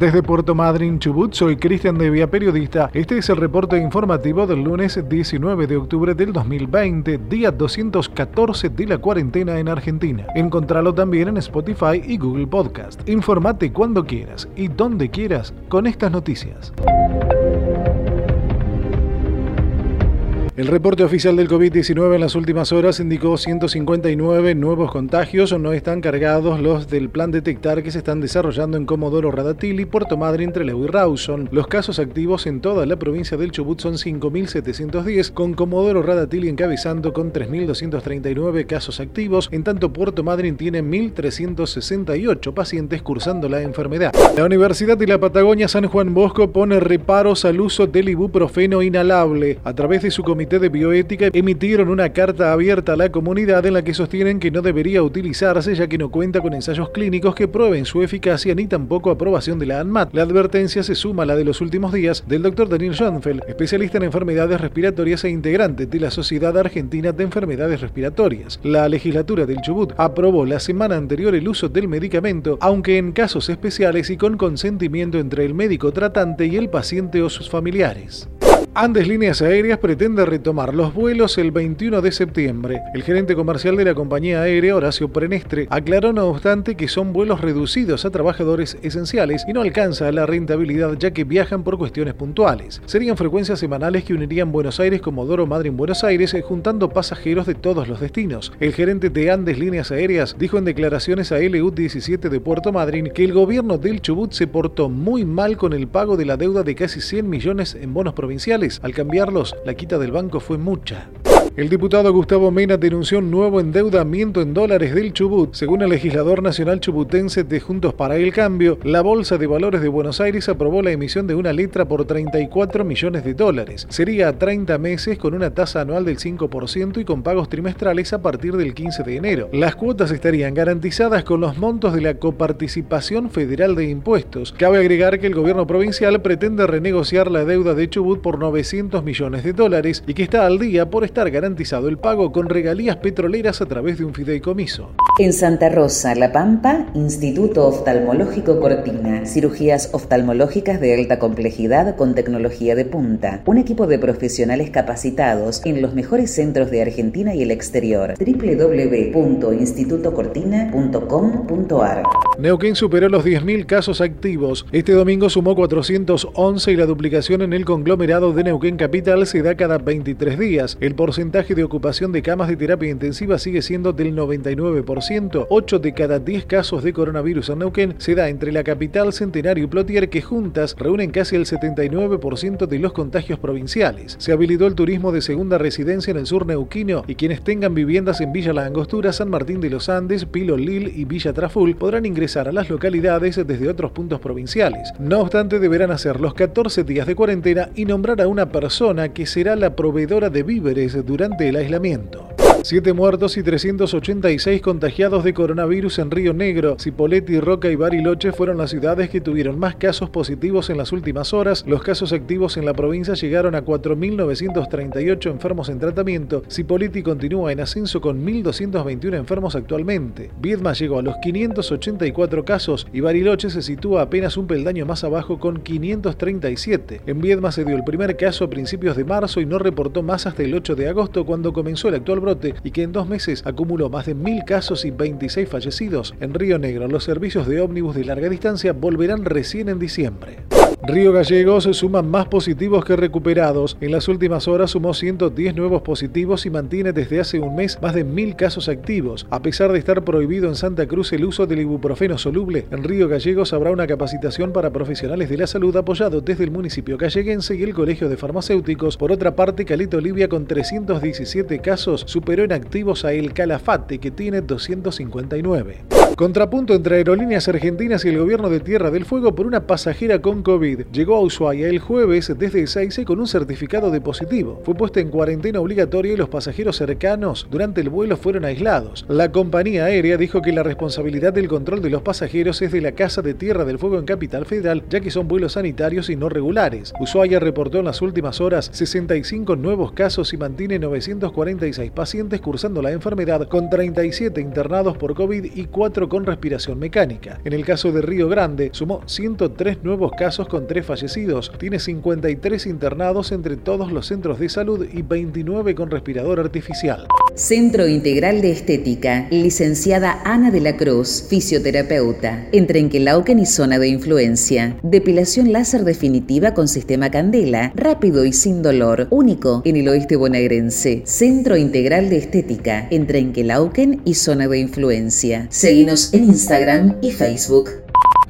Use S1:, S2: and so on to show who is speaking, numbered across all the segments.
S1: Desde Puerto Madryn, Chubut, soy Cristian Devia, periodista. Este es el reporte informativo del lunes 19 de octubre del 2020, día 214 de la cuarentena en Argentina. Encontralo también en Spotify y Google Podcast. Informate cuando quieras y donde quieras con estas noticias. El reporte oficial del COVID-19 en las últimas horas indicó 159 nuevos contagios. No están cargados los del plan detectar que se están desarrollando en Comodoro Radatili, Puerto Madryn, Trelew y Rawson. Los casos activos en toda la provincia del Chubut son 5.710, con Comodoro Radatili encabezando con 3.239 casos activos. En tanto, Puerto Madryn tiene 1.368 pacientes cursando la enfermedad. La Universidad de la Patagonia San Juan Bosco pone reparos al uso del ibuprofeno inhalable a través de su comité de Bioética emitieron una carta abierta a la comunidad en la que sostienen que no debería utilizarse ya que no cuenta con ensayos clínicos que prueben su eficacia ni tampoco aprobación de la ANMAT. La advertencia se suma a la de los últimos días del doctor Daniel Schoenfeld, especialista en enfermedades respiratorias e integrante de la Sociedad Argentina de Enfermedades Respiratorias. La legislatura del Chubut aprobó la semana anterior el uso del medicamento, aunque en casos especiales y con consentimiento entre el médico tratante y el paciente o sus familiares. Andes Líneas Aéreas pretende retomar los vuelos el 21 de septiembre. El gerente comercial de la compañía aérea, Horacio Prenestre, aclaró no obstante que son vuelos reducidos a trabajadores esenciales y no alcanza la rentabilidad ya que viajan por cuestiones puntuales. Serían frecuencias semanales que unirían Buenos Aires, Comodoro, Madrid, Buenos Aires, eh, juntando pasajeros de todos los destinos. El gerente de Andes Líneas Aéreas dijo en declaraciones a LU17 de Puerto Madryn que el gobierno del Chubut se portó muy mal con el pago de la deuda de casi 100 millones en bonos provinciales al cambiarlos, la quita del banco fue mucha. El diputado Gustavo Mena denunció un nuevo endeudamiento en dólares del Chubut. Según el legislador nacional chubutense de Juntos para el Cambio, la Bolsa de Valores de Buenos Aires aprobó la emisión de una letra por 34 millones de dólares. Sería a 30 meses con una tasa anual del 5% y con pagos trimestrales a partir del 15 de enero. Las cuotas estarían garantizadas con los montos de la coparticipación federal de impuestos. Cabe agregar que el gobierno provincial pretende renegociar la deuda de Chubut por 900 millones de dólares y que está al día por estar garantizado el pago con regalías petroleras a través de un fideicomiso.
S2: En Santa Rosa, La Pampa, Instituto Oftalmológico Cortina, cirugías oftalmológicas de alta complejidad con tecnología de punta, un equipo de profesionales capacitados en los mejores centros de Argentina y el exterior. www.institutocortina.com.ar
S1: Neuquén superó los 10.000 casos activos. Este domingo sumó 411 y la duplicación en el conglomerado de Neuquén Capital se da cada 23 días. El porcentaje porcentaje de ocupación de camas de terapia intensiva sigue siendo del 99%. 8 de cada 10 casos de coronavirus en Neuquén se da entre la capital, Centenario y Plotier, que juntas reúnen casi el 79% de los contagios provinciales. Se habilitó el turismo de segunda residencia en el sur neuquino y quienes tengan viviendas en Villa La Angostura, San Martín de los Andes, Pilo Lil y Villa Traful podrán ingresar a las localidades desde otros puntos provinciales. No obstante, deberán hacer los 14 días de cuarentena y nombrar a una persona que será la proveedora de víveres durante durante el aislamiento. Siete muertos y 386 contagiados de coronavirus en Río Negro. Cipolletti, Roca y Bariloche fueron las ciudades que tuvieron más casos positivos en las últimas horas. Los casos activos en la provincia llegaron a 4.938 enfermos en tratamiento. Cipolletti continúa en ascenso con 1.221 enfermos actualmente. Viedma llegó a los 584 casos y Bariloche se sitúa apenas un peldaño más abajo con 537. En Viedma se dio el primer caso a principios de marzo y no reportó más hasta el 8 de agosto cuando comenzó el actual brote y que en dos meses acumuló más de mil casos y 26 fallecidos. En Río Negro, los servicios de ómnibus de larga distancia volverán recién en diciembre. Río Gallegos suman más positivos que recuperados. En las últimas horas sumó 110 nuevos positivos y mantiene desde hace un mes más de mil casos activos. A pesar de estar prohibido en Santa Cruz el uso del ibuprofeno soluble, en Río Gallegos habrá una capacitación para profesionales de la salud apoyado desde el municipio galleguense y el Colegio de Farmacéuticos. Por otra parte, Calito Olivia con 317 casos superó en activos a El Calafate que tiene 259. Contrapunto entre aerolíneas argentinas y el gobierno de Tierra del Fuego por una pasajera con COVID. Llegó a Ushuaia el jueves desde Ezeiza con un certificado de positivo. Fue puesta en cuarentena obligatoria y los pasajeros cercanos durante el vuelo fueron aislados. La compañía aérea dijo que la responsabilidad del control de los pasajeros es de la Casa de Tierra del Fuego en Capital Federal, ya que son vuelos sanitarios y no regulares. Ushuaia reportó en las últimas horas 65 nuevos casos y mantiene 946 pacientes cursando la enfermedad, con 37 internados por COVID y 4 con respiración mecánica. En el caso de Río Grande, sumó 103 nuevos casos con 3 fallecidos, tiene 53 internados entre todos los centros de salud y 29 con respirador artificial.
S2: Centro Integral de Estética, licenciada Ana de la Cruz, fisioterapeuta, en Trenquelauquen y zona de influencia. Depilación láser definitiva con sistema Candela, rápido y sin dolor, único en el oeste bonaerense. Centro Integral de Estética, en Trenquelauquen y zona de influencia. En Instagram y Facebook.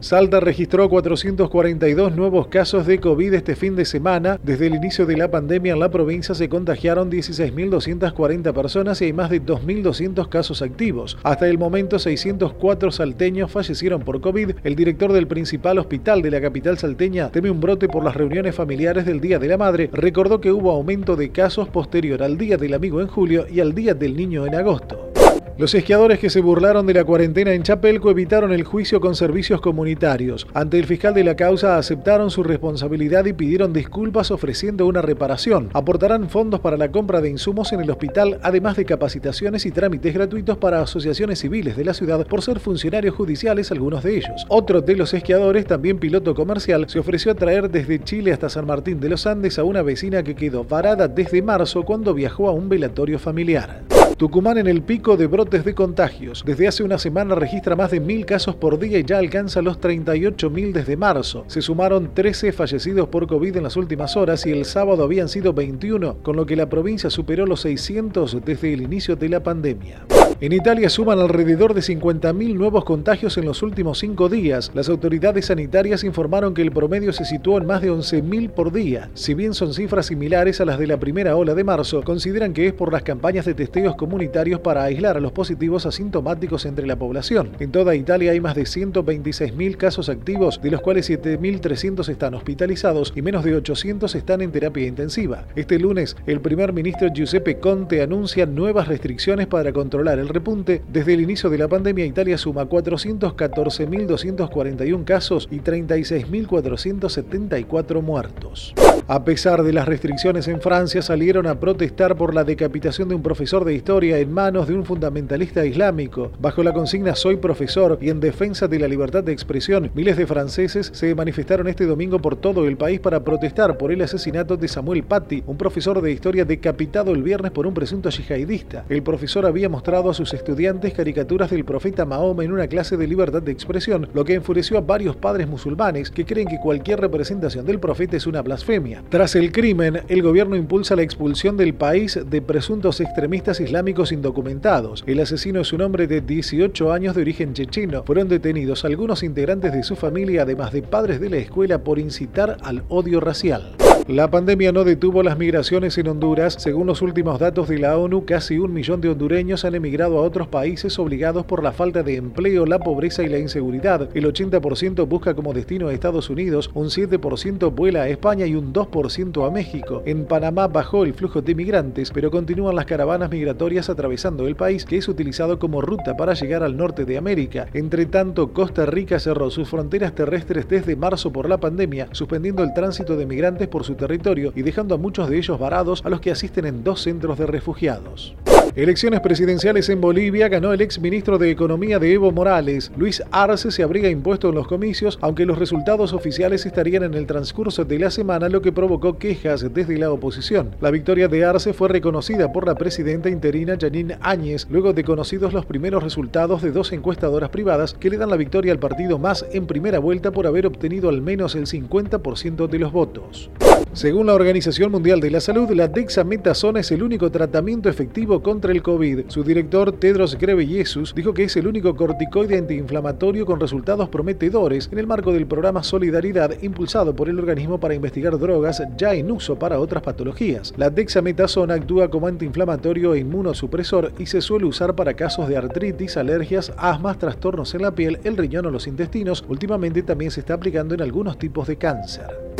S1: Salta registró 442 nuevos casos de COVID este fin de semana. Desde el inicio de la pandemia en la provincia se contagiaron 16.240 personas y hay más de 2.200 casos activos. Hasta el momento 604 salteños fallecieron por COVID. El director del principal hospital de la capital salteña teme un brote por las reuniones familiares del Día de la Madre. Recordó que hubo aumento de casos posterior al Día del Amigo en julio y al Día del Niño en agosto. Los esquiadores que se burlaron de la cuarentena en Chapelco evitaron el juicio con servicios comunitarios. Ante el fiscal de la causa aceptaron su responsabilidad y pidieron disculpas ofreciendo una reparación. Aportarán fondos para la compra de insumos en el hospital, además de capacitaciones y trámites gratuitos para asociaciones civiles de la ciudad por ser funcionarios judiciales algunos de ellos. Otro de los esquiadores, también piloto comercial, se ofreció a traer desde Chile hasta San Martín de los Andes a una vecina que quedó varada desde marzo cuando viajó a un velatorio familiar. Tucumán en el pico de brotes de contagios. Desde hace una semana registra más de mil casos por día y ya alcanza los 38.000 desde marzo. Se sumaron 13 fallecidos por COVID en las últimas horas y el sábado habían sido 21, con lo que la provincia superó los 600 desde el inicio de la pandemia. En Italia suman alrededor de 50.000 nuevos contagios en los últimos cinco días. Las autoridades sanitarias informaron que el promedio se situó en más de 11.000 por día. Si bien son cifras similares a las de la primera ola de marzo, consideran que es por las campañas de testeos comunitarios para aislar a los positivos asintomáticos entre la población. En toda Italia hay más de 126.000 casos activos, de los cuales 7.300 están hospitalizados y menos de 800 están en terapia intensiva. Este lunes, el primer ministro Giuseppe Conte anuncia nuevas restricciones para controlar el repunte, desde el inicio de la pandemia Italia suma 414.241 casos y 36.474 muertos. A pesar de las restricciones en Francia, salieron a protestar por la decapitación de un profesor de historia en manos de un fundamentalista islámico. Bajo la consigna Soy profesor y en defensa de la libertad de expresión, miles de franceses se manifestaron este domingo por todo el país para protestar por el asesinato de Samuel Paty, un profesor de historia decapitado el viernes por un presunto yihadista. El profesor había mostrado sus estudiantes caricaturas del profeta Mahoma en una clase de libertad de expresión, lo que enfureció a varios padres musulmanes que creen que cualquier representación del profeta es una blasfemia. Tras el crimen, el gobierno impulsa la expulsión del país de presuntos extremistas islámicos indocumentados. El asesino es un hombre de 18 años de origen checheno. Fueron detenidos algunos integrantes de su familia, además de padres de la escuela, por incitar al odio racial. La pandemia no detuvo las migraciones en Honduras. Según los últimos datos de la ONU, casi un millón de hondureños han emigrado a otros países obligados por la falta de empleo, la pobreza y la inseguridad. El 80% busca como destino a Estados Unidos, un 7% vuela a España y un 2% a México. En Panamá bajó el flujo de migrantes, pero continúan las caravanas migratorias atravesando el país, que es utilizado como ruta para llegar al norte de América. Entre tanto, Costa Rica cerró sus fronteras terrestres desde marzo por la pandemia, suspendiendo el tránsito de migrantes por su territorio y dejando a muchos de ellos varados a los que asisten en dos centros de refugiados. Elecciones presidenciales en Bolivia ganó el ex ministro de Economía de Evo Morales. Luis Arce se habría impuesto en los comicios, aunque los resultados oficiales estarían en el transcurso de la semana, lo que provocó quejas desde la oposición. La victoria de Arce fue reconocida por la presidenta interina Janine Áñez, luego de conocidos los primeros resultados de dos encuestadoras privadas que le dan la victoria al partido más en primera vuelta por haber obtenido al menos el 50% de los votos. Según la Organización Mundial de la Salud, la dexametasona es el único tratamiento efectivo contra el COVID. Su director, Tedros Ghebreyesus, dijo que es el único corticoide antiinflamatorio con resultados prometedores en el marco del programa Solidaridad impulsado por el organismo para investigar drogas ya en uso para otras patologías. La dexametasona actúa como antiinflamatorio e inmunosupresor y se suele usar para casos de artritis, alergias, asmas, trastornos en la piel, el riñón o los intestinos. Últimamente también se está aplicando en algunos tipos de cáncer.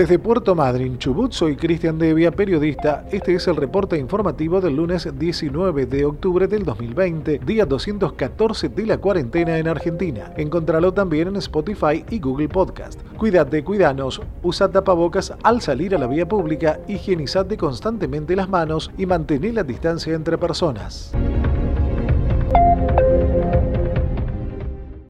S1: Desde Puerto Madryn, Chubut, soy Cristian Devia, periodista. Este es el reporte informativo del lunes 19 de octubre del 2020, día 214 de la cuarentena en Argentina. Encontralo también en Spotify y Google Podcast. Cuídate, cuidanos, usa tapabocas al salir a la vía pública, higienizate constantemente las manos y mantén la distancia entre personas.